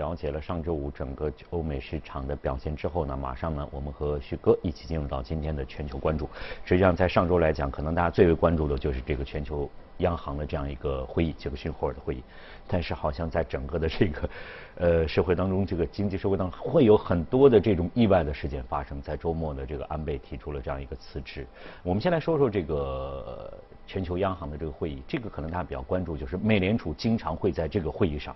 了解了上周五整个欧美市场的表现之后呢，马上呢，我们和徐哥一起进入到今天的全球关注。实际上，在上周来讲，可能大家最为关注的就是这个全球央行的这样一个会议，杰克逊霍尔的会议。但是，好像在整个的这个呃社会当中，这个经济社会当中，会有很多的这种意外的事件发生。在周末的这个安倍提出了这样一个辞职。我们先来说说这个全球央行的这个会议，这个可能大家比较关注，就是美联储经常会在这个会议上。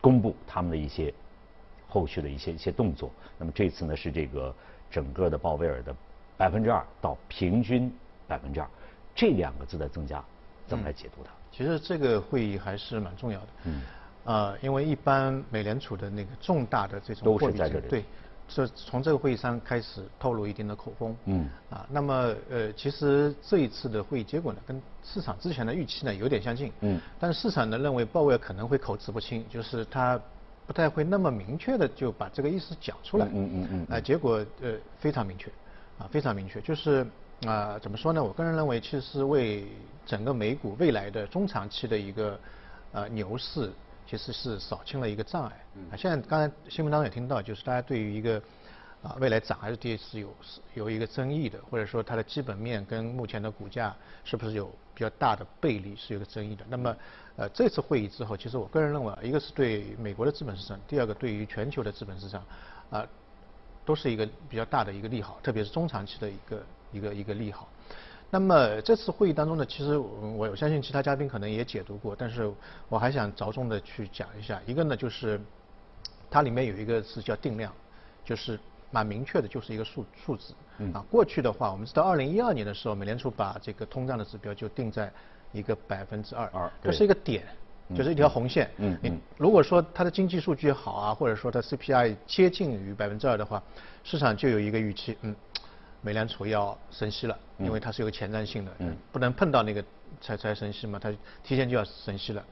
公布他们的一些后续的一些一些动作。那么这次呢是这个整个的鲍威尔的百分之二到平均百分之二，这两个字的增加，怎么来解读它？其实这个会议还是蛮重要的。嗯。呃，因为一般美联储的那个重大的这种货币政策。对。这从这个会议上开始透露一定的口风。嗯。啊，那么呃，其实这一次的会议结果呢，跟市场之前的预期呢有点相近。嗯。但是市场呢认为鲍威尔可能会口齿不清，就是他不太会那么明确的就把这个意思讲出来。嗯嗯嗯。啊，结果呃非常明确，啊非常明确，就是啊怎么说呢？我个人认为，其实为整个美股未来的中长期的一个呃牛市。其实是扫清了一个障碍。啊，现在刚才新闻当中也听到，就是大家对于一个啊未来涨还是跌是有是有一个争议的，或者说它的基本面跟目前的股价是不是有比较大的背离是有个争议的。那么呃这次会议之后，其实我个人认为，一个是对美国的资本市场，第二个对于全球的资本市场啊都是一个比较大的一个利好，特别是中长期的一个一个一个利好。那么这次会议当中呢，其实我我相信其他嘉宾可能也解读过，但是我还想着重的去讲一下。一个呢就是它里面有一个是叫定量，就是蛮明确的，就是一个数数字。啊，过去的话，我们知道二零一二年的时候，美联储把这个通胀的指标就定在一个百分之二，这是一个点，就是一条红线。嗯你。如果说它的经济数据好啊，或者说它 CPI 接近于百分之二的话，市场就有一个预期，嗯。美联储要升息了，因为它是有个前瞻性的，不能碰到那个才才升息嘛，它提前就要升息了。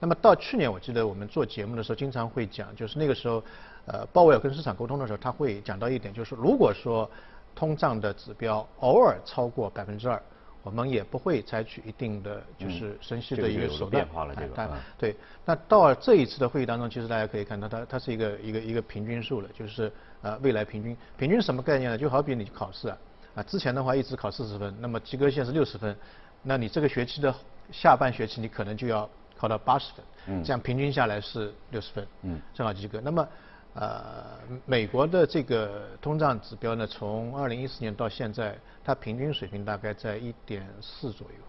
那么到去年，我记得我们做节目的时候经常会讲，就是那个时候，呃，鲍威尔跟市场沟通的时候，他会讲到一点，就是如果说通胀的指标偶尔超过百分之二。我们也不会采取一定的就是升息的一个手段。变化了这个。对，那到这一次的会议当中，其实大家可以看到，它它是一个一个一个平均数了，就是呃未来平均。平均什么概念呢？就好比你考试啊，啊之前的话一直考四十分，那么及格线是六十分，那你这个学期的下半学期你可能就要考到八十分，嗯，这样平均下来是六十分，嗯，正好及格。那么。呃，美国的这个通胀指标呢，从二零一四年到现在，它平均水平大概在一点四左右，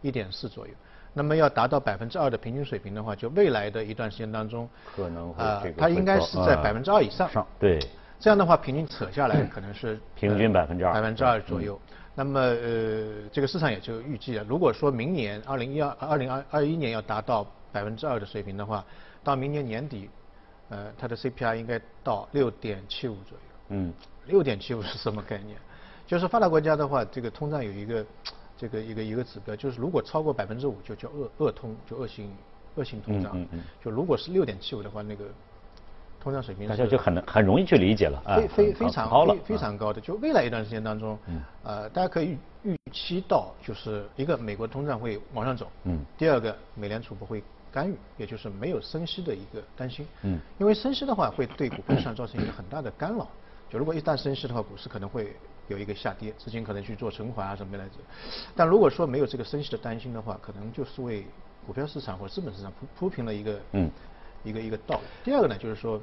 一点四左右。那么要达到百分之二的平均水平的话，就未来的一段时间当中，可能啊，它应该是在百分之二以上。上对。这样的话，平均扯下来 可能是平均百分之二，百分之二左右。那么呃，这个市场也就预计了，如果说明年二零一二二零二二一年要达到百分之二的水平的话，到明年年底。呃，它的 CPI 应该到六点七五左右。嗯，六点七五 是什么概念？就是发达国家的话，这个通胀有一个 这个一个一个指标，就是如果超过百分之五，就叫恶恶通，就恶性恶性通胀。嗯嗯。就如果是六点七五的话，那个通胀水平大家就很很容易去理解了啊。非非非常非非常高的，就未来一段时间当中，呃，大家可以预预期到，就是一个美国通胀会往上走。嗯。第二个，美联储不会。干预，也就是没有升息的一个担心。嗯，因为升息的话会对股票市场造成一个很大的干扰。就如果一旦升息的话，股市可能会有一个下跌，资金可能去做存款啊什么来着。但如果说没有这个升息的担心的话，可能就是为股票市场或资本市场铺铺平了一个嗯一个一个道。第二个呢，就是说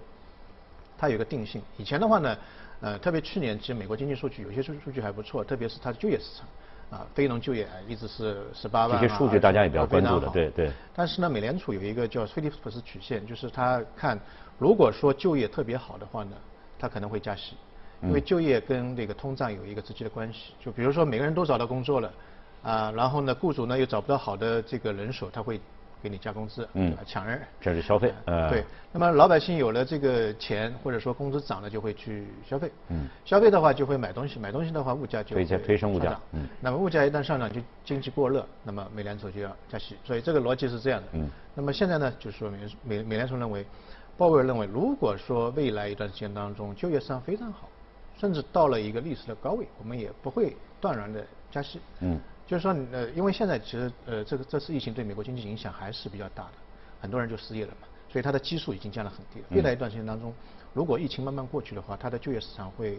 它有个定性。以前的话呢，呃，特别去年其实美国经济数据有些数数据还不错，特别是它的就业市场。啊，非农就业一直是十八万这些数据大家也比较关注的，对对。但是呢，美联储有一个叫菲利普斯曲线，就是他看，如果说就业特别好的话呢，他可能会加息，因为就业跟这个通胀有一个直接的关系。就比如说每个人都找到工作了，啊，然后呢，雇主呢又找不到好的这个人手，他会。给你加工资，嗯，抢人，这是消费，呃，对。那么老百姓有了这个钱，或者说工资涨了，就会去消费，嗯，消费的话就会买东西，买东西的话物价就会推升物价，嗯。那么物价一旦上涨，就经济过热，那么美联储就要加息，所以这个逻辑是这样的，嗯。那么现在呢，就是说明美美联储认为，鲍威尔认为，如果说未来一段时间当中就业市场非常好，甚至到了一个历史的高位，我们也不会断然的加息，嗯。就是说，呃，因为现在其实，呃，这个这次疫情对美国经济影响还是比较大的，很多人就失业了嘛，所以它的基数已经降得很低了。未来一段时间当中，如果疫情慢慢过去的话，它的就业市场会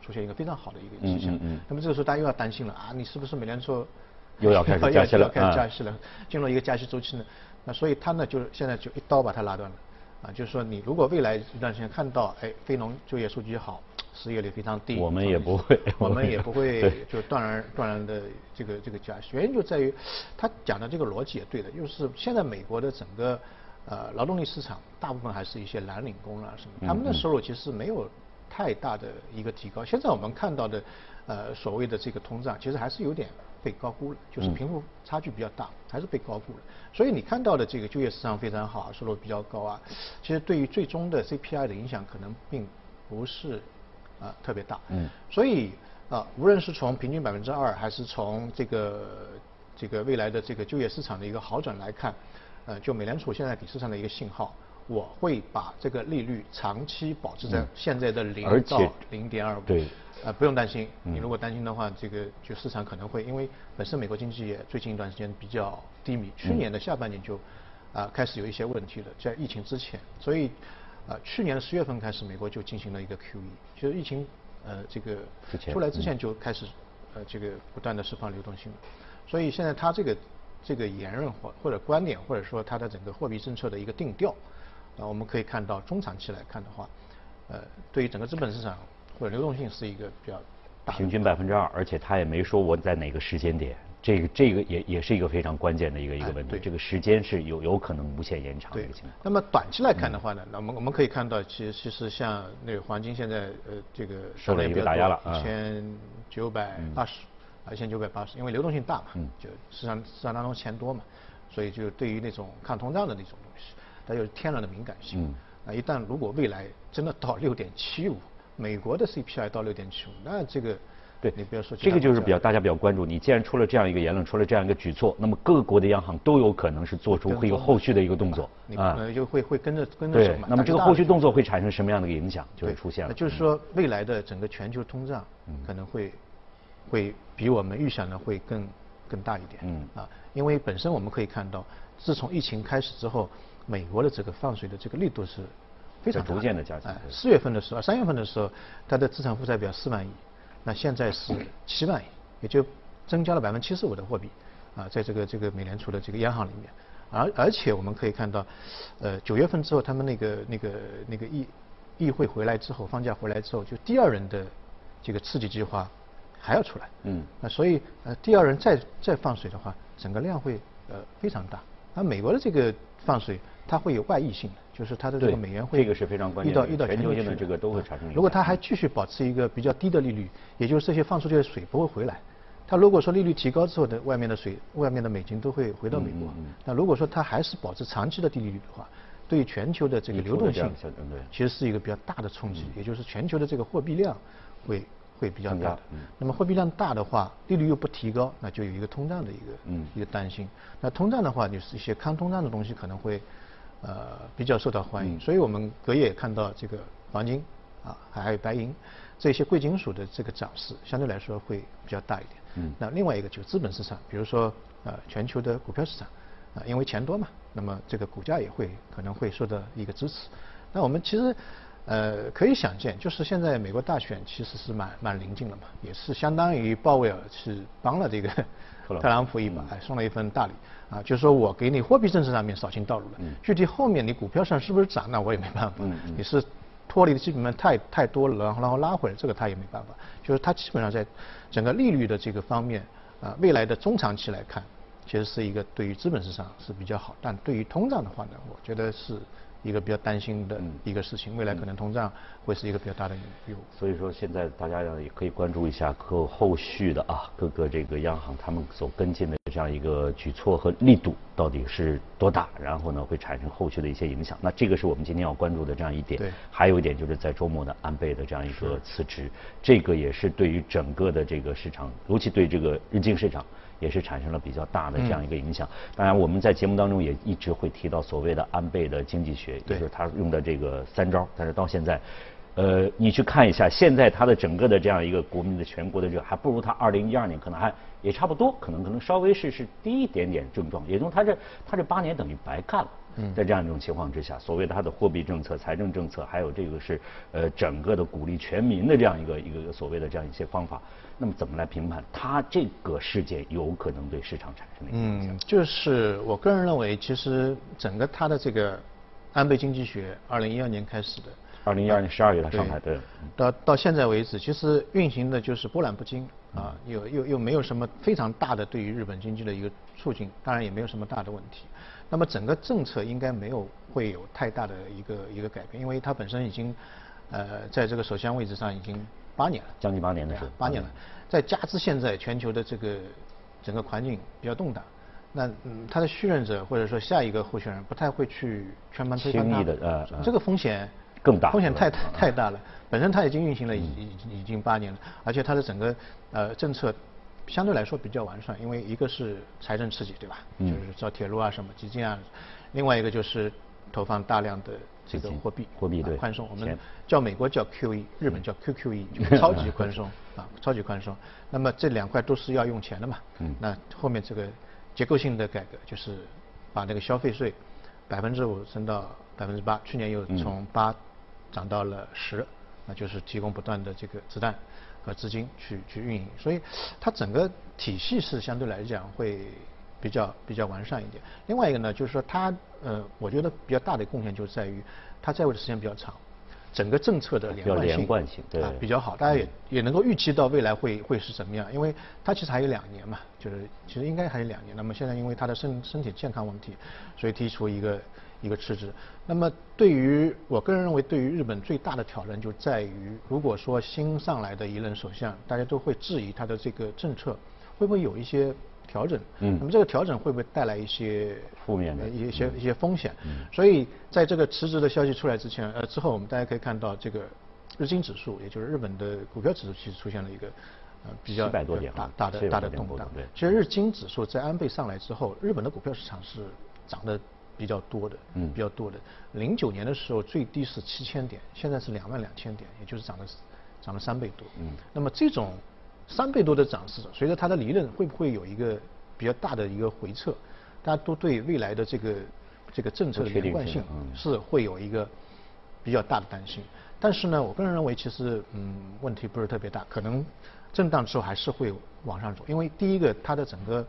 出现一个非常好的一个迹象。嗯那么这个时候大家又要担心了啊，你是不是美联储又要开始 加息了？开始加息了，进入一个加息周期呢？那所以它呢，就是现在就一刀把它拉断了。啊，就是说你如果未来一段时间看到，哎，非农就业数据好，失业率非常低，我们也不会，我们也不会就断然断然的这个这个加息。原因就在于，他讲的这个逻辑也对的，就是现在美国的整个呃劳动力市场大部分还是一些蓝领工啊什么，他们的收入其实没有太大的一个提高。现在我们看到的呃所谓的这个通胀，其实还是有点。被高估了，就是贫富差距比较大，还是被高估了。所以你看到的这个就业市场非常好，收入比较高啊，其实对于最终的 CPI 的影响可能并不是啊特别大。嗯。所以啊，无论是从平均百分之二，还是从这个这个未来的这个就业市场的一个好转来看，呃，就美联储现在给市场的一个信号，我会把这个利率长期保持在现在的零到零点二五。对。呃，不用担心。你如果担心的话，这个就市场可能会因为本身美国经济也最近一段时间比较低迷，去年的下半年就啊开始有一些问题了，在疫情之前，所以啊去年的十月份开始，美国就进行了一个 QE，就是疫情呃这个出来之前就开始呃这个不断的释放流动性，所以现在他这个这个言论或或者观点或者说他的整个货币政策的一个定调啊，我们可以看到中长期来看的话，呃对于整个资本市场。或者流动性是一个比较大，平均百分之二，而且他也没说我在哪个时间点，这个这个也也是一个非常关键的一个一个问题，这个时间是有有可能无限延长的一个情况。那么短期来看的话呢，那我们我们可以看到，其实其实像那个黄金现在呃这个受了一个打压了，一千九百八十，啊一千九百八十，因为流动性大嘛，就市场市场当中钱多嘛，所以就对于那种抗通胀的那种东西，它有天然的敏感性。啊一旦如果未来真的到六点七五。美国的 CPI 到六点七五，那这个，对你不要说，这个就是比较大家比较关注。你既然出了这样一个言论，出了这样一个举措，那么各国的央行都有可能是做出会有后续的一个动作啊，就会会跟着跟着走嘛。那么这个后续动作会产生什么样的一个影响？就会出现了。就是说，未来的整个全球通胀可能会会比我们预想的会更更大一点。嗯啊，因为本身我们可以看到，自从疫情开始之后，美国的这个放水的这个力度是。非常逐渐的加强，四月份的时候，三月份的时候，它的资产负债表四万亿，那现在是七万亿，也就增加了百分之七十五的货币，啊，在这个这个美联储的这个央行里面，而而且我们可以看到，呃，九月份之后，他们那个那个那个议议会回来之后，放假回来之后，就第二轮的这个刺激计划还要出来，嗯，那所以呃，第二轮再再放水的话，整个量会呃非常大，那美国的这个放水。它会有外溢性的，就是它的这个美元会这个是非常关键的，遇到全球性的这个都会产生。如果它还继续保持一个比较低的利率，也就是这些放出去的水不会回来。它如果说利率提高之后的外面的水、外面的美金都会回到美国。那如果说它还是保持长期的低利率的话，对全球的这个流动性，其实是一个比较大的冲击，也就是全球的这个货币量会会比较大的。那么货币量大的话，利率又不提高，那就有一个通胀的一个一个担心。那通胀的话，就是一些抗通胀的东西可能会。呃，比较受到欢迎，所以我们隔夜看到这个黄金啊，还有白银这些贵金属的这个涨势，相对来说会比较大一点。嗯。那另外一个就是资本市场，比如说呃全球的股票市场啊，因为钱多嘛，那么这个股价也会可能会受到一个支持。那我们其实呃可以想见，就是现在美国大选其实是蛮蛮临近了嘛，也是相当于鲍威尔是帮了这个特朗普一把，哎送了一份大礼。啊，就是说我给你货币政策上面扫清道路了，具体后面你股票上是不是涨，那我也没办法。你是脱离的基本面太太多了，然后然后拉回来，这个他也没办法。就是他基本上在整个利率的这个方面，啊，未来的中长期来看，其实是一个对于资本市场是比较好，但对于通胀的话呢，我觉得是。一个比较担心的一个事情，未来可能通胀会是一个比较大的诱所以说，现在大家要也可以关注一下各后续的啊，各个这个央行他们所跟进的这样一个举措和力度到底是多大，然后呢会产生后续的一些影响。那这个是我们今天要关注的这样一点。对。还有一点就是在周末的安倍的这样一个辞职，这个也是对于整个的这个市场，尤其对这个日经市场。也是产生了比较大的这样一个影响。当然，我们在节目当中也一直会提到所谓的安倍的经济学，就是他用的这个三招。但是到现在，呃，你去看一下，现在他的整个的这样一个国民的全国的这个，还不如他二零一二年可能还也差不多，可能可能稍微是是低一点点症状。也就是他这他这八年等于白干了。在这样一种情况之下，所谓的它的货币政策、财政政策，还有这个是呃整个的鼓励全民的这样一个一个所谓的这样一些方法，那么怎么来评判它这个事件有可能对市场产生的影响？嗯，就是我个人认为，其实整个它的这个安倍经济学，二零一二年开始的。二零一二年十二月他上台，对，到到现在为止，其实运行的就是波澜不惊啊，又又又没有什么非常大的对于日本经济的一个促进，当然也没有什么大的问题。那么整个政策应该没有会有太大的一个一个改变，因为它本身已经呃在这个首相位置上已经八年了，将近八年的时，八年了，再加之现在全球的这个整个环境比较动荡，那嗯他的续任者或者说下一个候选人不太会去全盘推翻他，呃，这个风险。更大风险太太太大了，本身它已经运行了已已已经八年了，而且它的整个呃政策相对来说比较完善，因为一个是财政刺激，对吧？嗯。就是造铁路啊什么基建啊，另外一个就是投放大量的这个货币货币对宽松，我们叫美国叫 QE，日本叫 QQE，就超级宽松啊，超级宽松。那么这两块都是要用钱的嘛？嗯。那后面这个结构性的改革就是把那个消费税百分之五升到百分之八，去年又从八。涨到了十，那就是提供不断的这个子弹和资金去去运营，所以它整个体系是相对来讲会比较比较完善一点。另外一个呢，就是说它呃，我觉得比较大的贡献就在于它在位的时间比较长，整个政策的连贯性啊比较好，大家也也能够预期到未来会会是怎么样，因为它其实还有两年嘛，就是其实应该还有两年。那么现在因为它的身身体健康问题，所以提出一个。一个赤字。那么对于我个人认为，对于日本最大的挑战就在于，如果说新上来的一任首相，大家都会质疑他的这个政策会不会有一些调整。嗯。那么这个调整会不会带来一些负面的一些一些风险？嗯。所以在这个辞职的消息出来之前，呃，之后我们大家可以看到，这个日经指数，也就是日本的股票指数，其实出现了一个呃比较大大的大的动荡。对。其实日经指数在安倍上来之后，日本的股票市场是涨的。比较多的，嗯，比较多的。零九年的时候最低是七千点，现在是两万两千点，也就是涨了涨了三倍多。嗯，那么这种三倍多的涨势，随着它的利润会不会有一个比较大的一个回撤？大家都对未来的这个这个政策的连贯性是会有一个比较大的担心。但是呢，我个人认为其实嗯问题不是特别大，可能震荡之后还是会往上走，因为第一个它的整个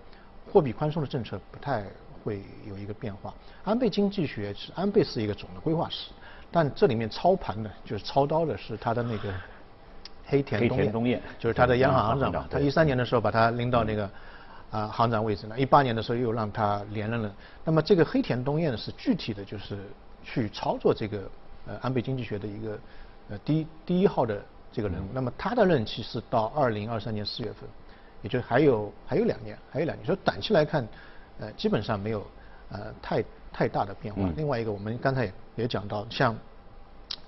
货币宽松的政策不太。会有一个变化。安倍经济学是安倍是一个总的规划师，但这里面操盘的，就是操刀的是他的那个 黑田东彦，就是他的央行行长嘛。他一三年的时候把他拎到那个啊行长位置了，一八年的时候又让他连任了。那么这个黑田东彦是具体的就是去操作这个呃安倍经济学的一个呃第一第一号的这个人物。那么他的任期是到二零二三年四月份，也就还有还有两年，还有两年。所以短期来看。呃，基本上没有呃太太大的变化。另外一个，我们刚才也讲到，像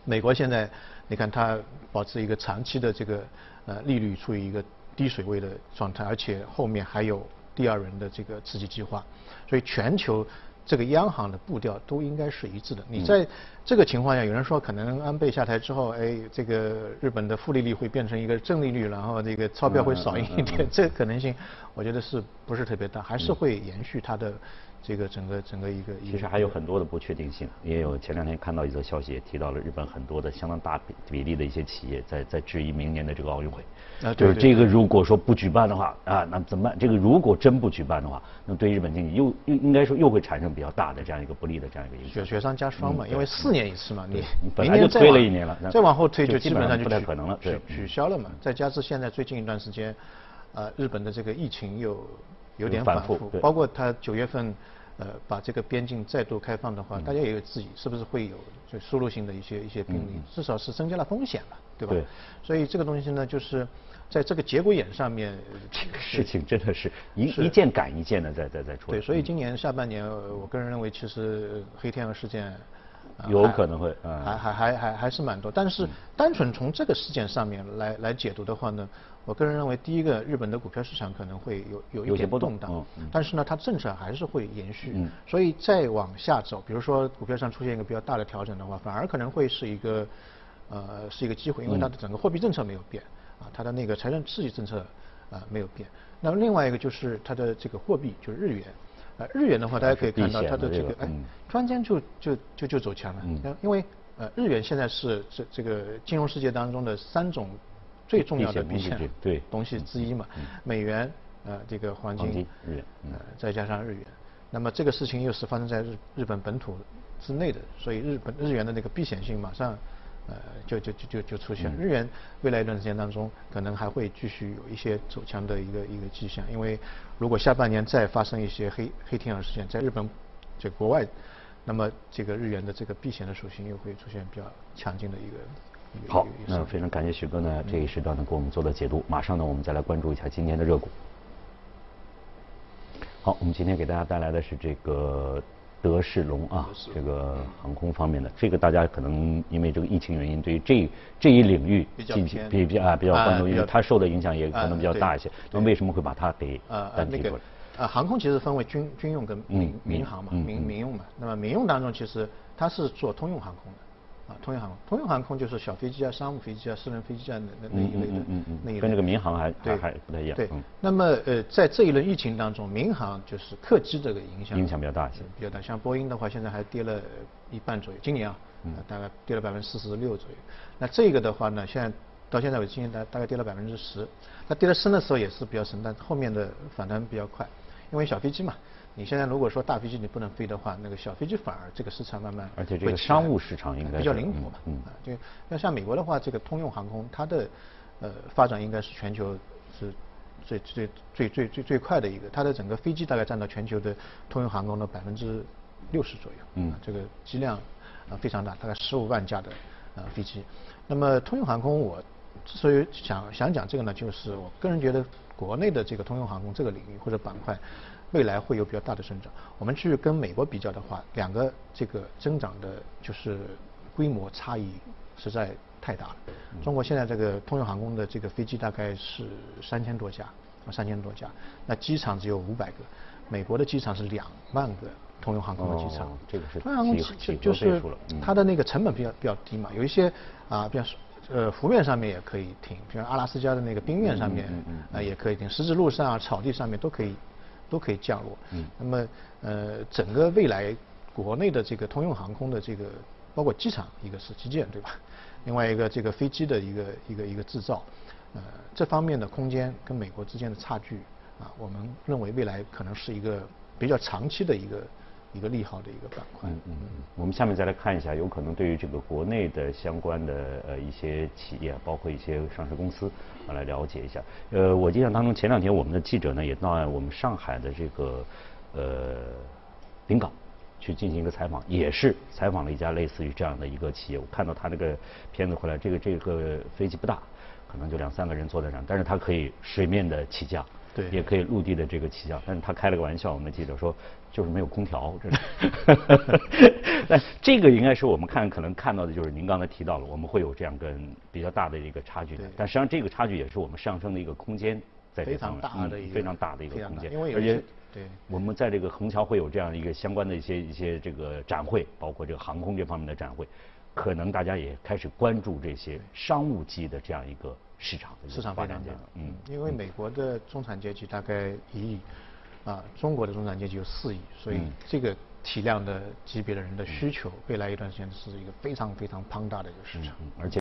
美国现在，你看它保持一个长期的这个呃利率处于一个低水位的状态，而且后面还有第二轮的这个刺激计划，所以全球。这个央行的步调都应该是一致的。你在这个情况下，有人说可能安倍下台之后，哎，这个日本的负利率会变成一个正利率，然后这个钞票会少印一点，这可能性我觉得是不是特别大，还是会延续它的。这个整个整个一个，其实还有很多的不确定性。也有前两天看到一则消息，也提到了日本很多的相当大比例的一些企业在在质疑明年的这个奥运会。啊，就是这个如果说不举办的话，啊，那怎么办？这个如果真不举办的话，那对日本经济又又应该说又会产生比较大的这样一个不利的这样一个影响。雪雪上加霜嘛，因为四年一次嘛，你本来就推了一年了，再往后推就基本上就不太可能了，取取消了嘛。再加之现在最近一段时间，呃，日本的这个疫情又有点反复，包括他九月份。呃，把这个边境再度开放的话，大家也有质疑，是不是会有就输入性的一些一些病例，至少是增加了风险嘛，对吧？对。所以这个东西呢，就是在这个节骨眼上面，这个 事情真的是一一件赶一件的在在在出来。对，所以今年下半年，我个人认为，其实黑天鹅事件。有可能会，还还还还还是蛮多。但是单纯从这个事件上面来来解读的话呢，我个人认为，第一个，日本的股票市场可能会有有一点动荡，但是呢，它政策还是会延续。所以再往下走，比如说股票上出现一个比较大的调整的话，反而可能会是一个呃是一个机会，因为它的整个货币政策没有变，啊，它的那个财政刺激政策啊没有变。那么另外一个就是它的这个货币就是日元。呃，日元的话，大家可以看到它的这个，哎，突然间就就就就走强了，嗯，因为呃，日元现在是这这个金融世界当中的三种最重要的避险对东西之一嘛，美元，呃，这个黄金，日元，呃，再加上日元，那么这个事情又是发生在日日本本土之内的，所以日本日元的那个避险性马上。呃，就就就就就出现日元未来一段时间当中，可能还会继续有一些走强的一个一个迹象，因为如果下半年再发生一些黑黑天鹅事件，在日本就国外，那么这个日元的这个避险的属性又会出现比较强劲的一个。好，那非常感谢许哥呢这一时段呢给我们做的解读，马上呢我们再来关注一下今天的热股。好，我们今天给大家带来的是这个。德士龙啊，这个航空方面的，这个大家可能因为这个疫情原因，对于这这一领域比较比比啊比较关注，因为它受的影响也可能比较大一些。那为什么会把它给单提出来？呃，航空其实分为军军用跟民民航嘛，民民用嘛。那么民用当中，其实它是做通用航空的。啊，通用航空，通用航空就是小飞机啊、商务飞机啊、私人飞机啊那那那一类的，嗯嗯嗯，那一类。跟这个民航还还还不太一样。对，那么呃，在这一轮疫情当中，民航就是客机这个影响影响比较大一些，比较大。像波音的话，现在还跌了一半左右，今年啊，大概跌了百分之四十六左右。那这个的话呢，现在到现在为止，今年大大概跌了百分之十。那跌得深的时候也是比较深，但后面的反弹比较快，因为小飞机嘛。你现在如果说大飞机你不能飞的话，那个小飞机反而这个市场慢慢而且这个商务市场应该比较灵活嘛，嗯，就要像美国的话，这个通用航空它的呃发展应该是全球是最最最最最最快的一个，它的整个飞机大概占到全球的通用航空的百分之六十左右，嗯，这个机量啊非常大，大概十五万架的呃飞机。那么通用航空我之所以想想讲这个呢，就是我个人觉得国内的这个通用航空这个领域或者板块。未来会有比较大的增长。我们去跟美国比较的话，两个这个增长的就是规模差异实在太大了。中国现在这个通用航空的这个飞机大概是三千多架，啊三千多架，那机场只有五百个，美国的机场是两万个通用航空的机场。这个是通用航空就就是它的那个成本比较比较低嘛，有一些啊，比方说呃湖面上面也可以停，比如阿拉斯加的那个冰面上面啊也可以停，十字路上啊草地上面都可以。都可以降落。嗯。那么，呃，整个未来国内的这个通用航空的这个，包括机场，一个是基建，对吧？另外一个这个飞机的一个一个一个制造，呃，这方面的空间跟美国之间的差距，啊，我们认为未来可能是一个比较长期的一个。一个利好的一个板块。嗯嗯嗯。我们下面再来看一下，有可能对于这个国内的相关的呃一些企业，包括一些上市公司，啊来了解一下。呃，我印象当中，前两天我们的记者呢也到我们上海的这个呃临港去进行一个采访，也是采访了一家类似于这样的一个企业。我看到他那个片子回来，这个这个飞机不大，可能就两三个人坐在上，但是它可以水面的起降。对，也可以陆地的这个起降，但是他开了个玩笑，我们记者说就是没有空调，这是。但这个应该是我们看可能看到的就是您刚才提到了，我们会有这样跟比较大的一个差距的，但实际上这个差距也是我们上升的一个空间在这方面，非常大的一个非常大的一个空间，因为而且对，我们在这个虹桥会有这样一个相关的一些一些这个展会，包括这个航空这方面的展会，可能大家也开始关注这些商务机的这样一个。市场市场发展嗯，因为美国的中产阶级大概一亿，啊，中国的中产阶级有四亿，所以这个体量的级别的人的需求，未来一段时间是一个非常非常庞大的一个市场，而且。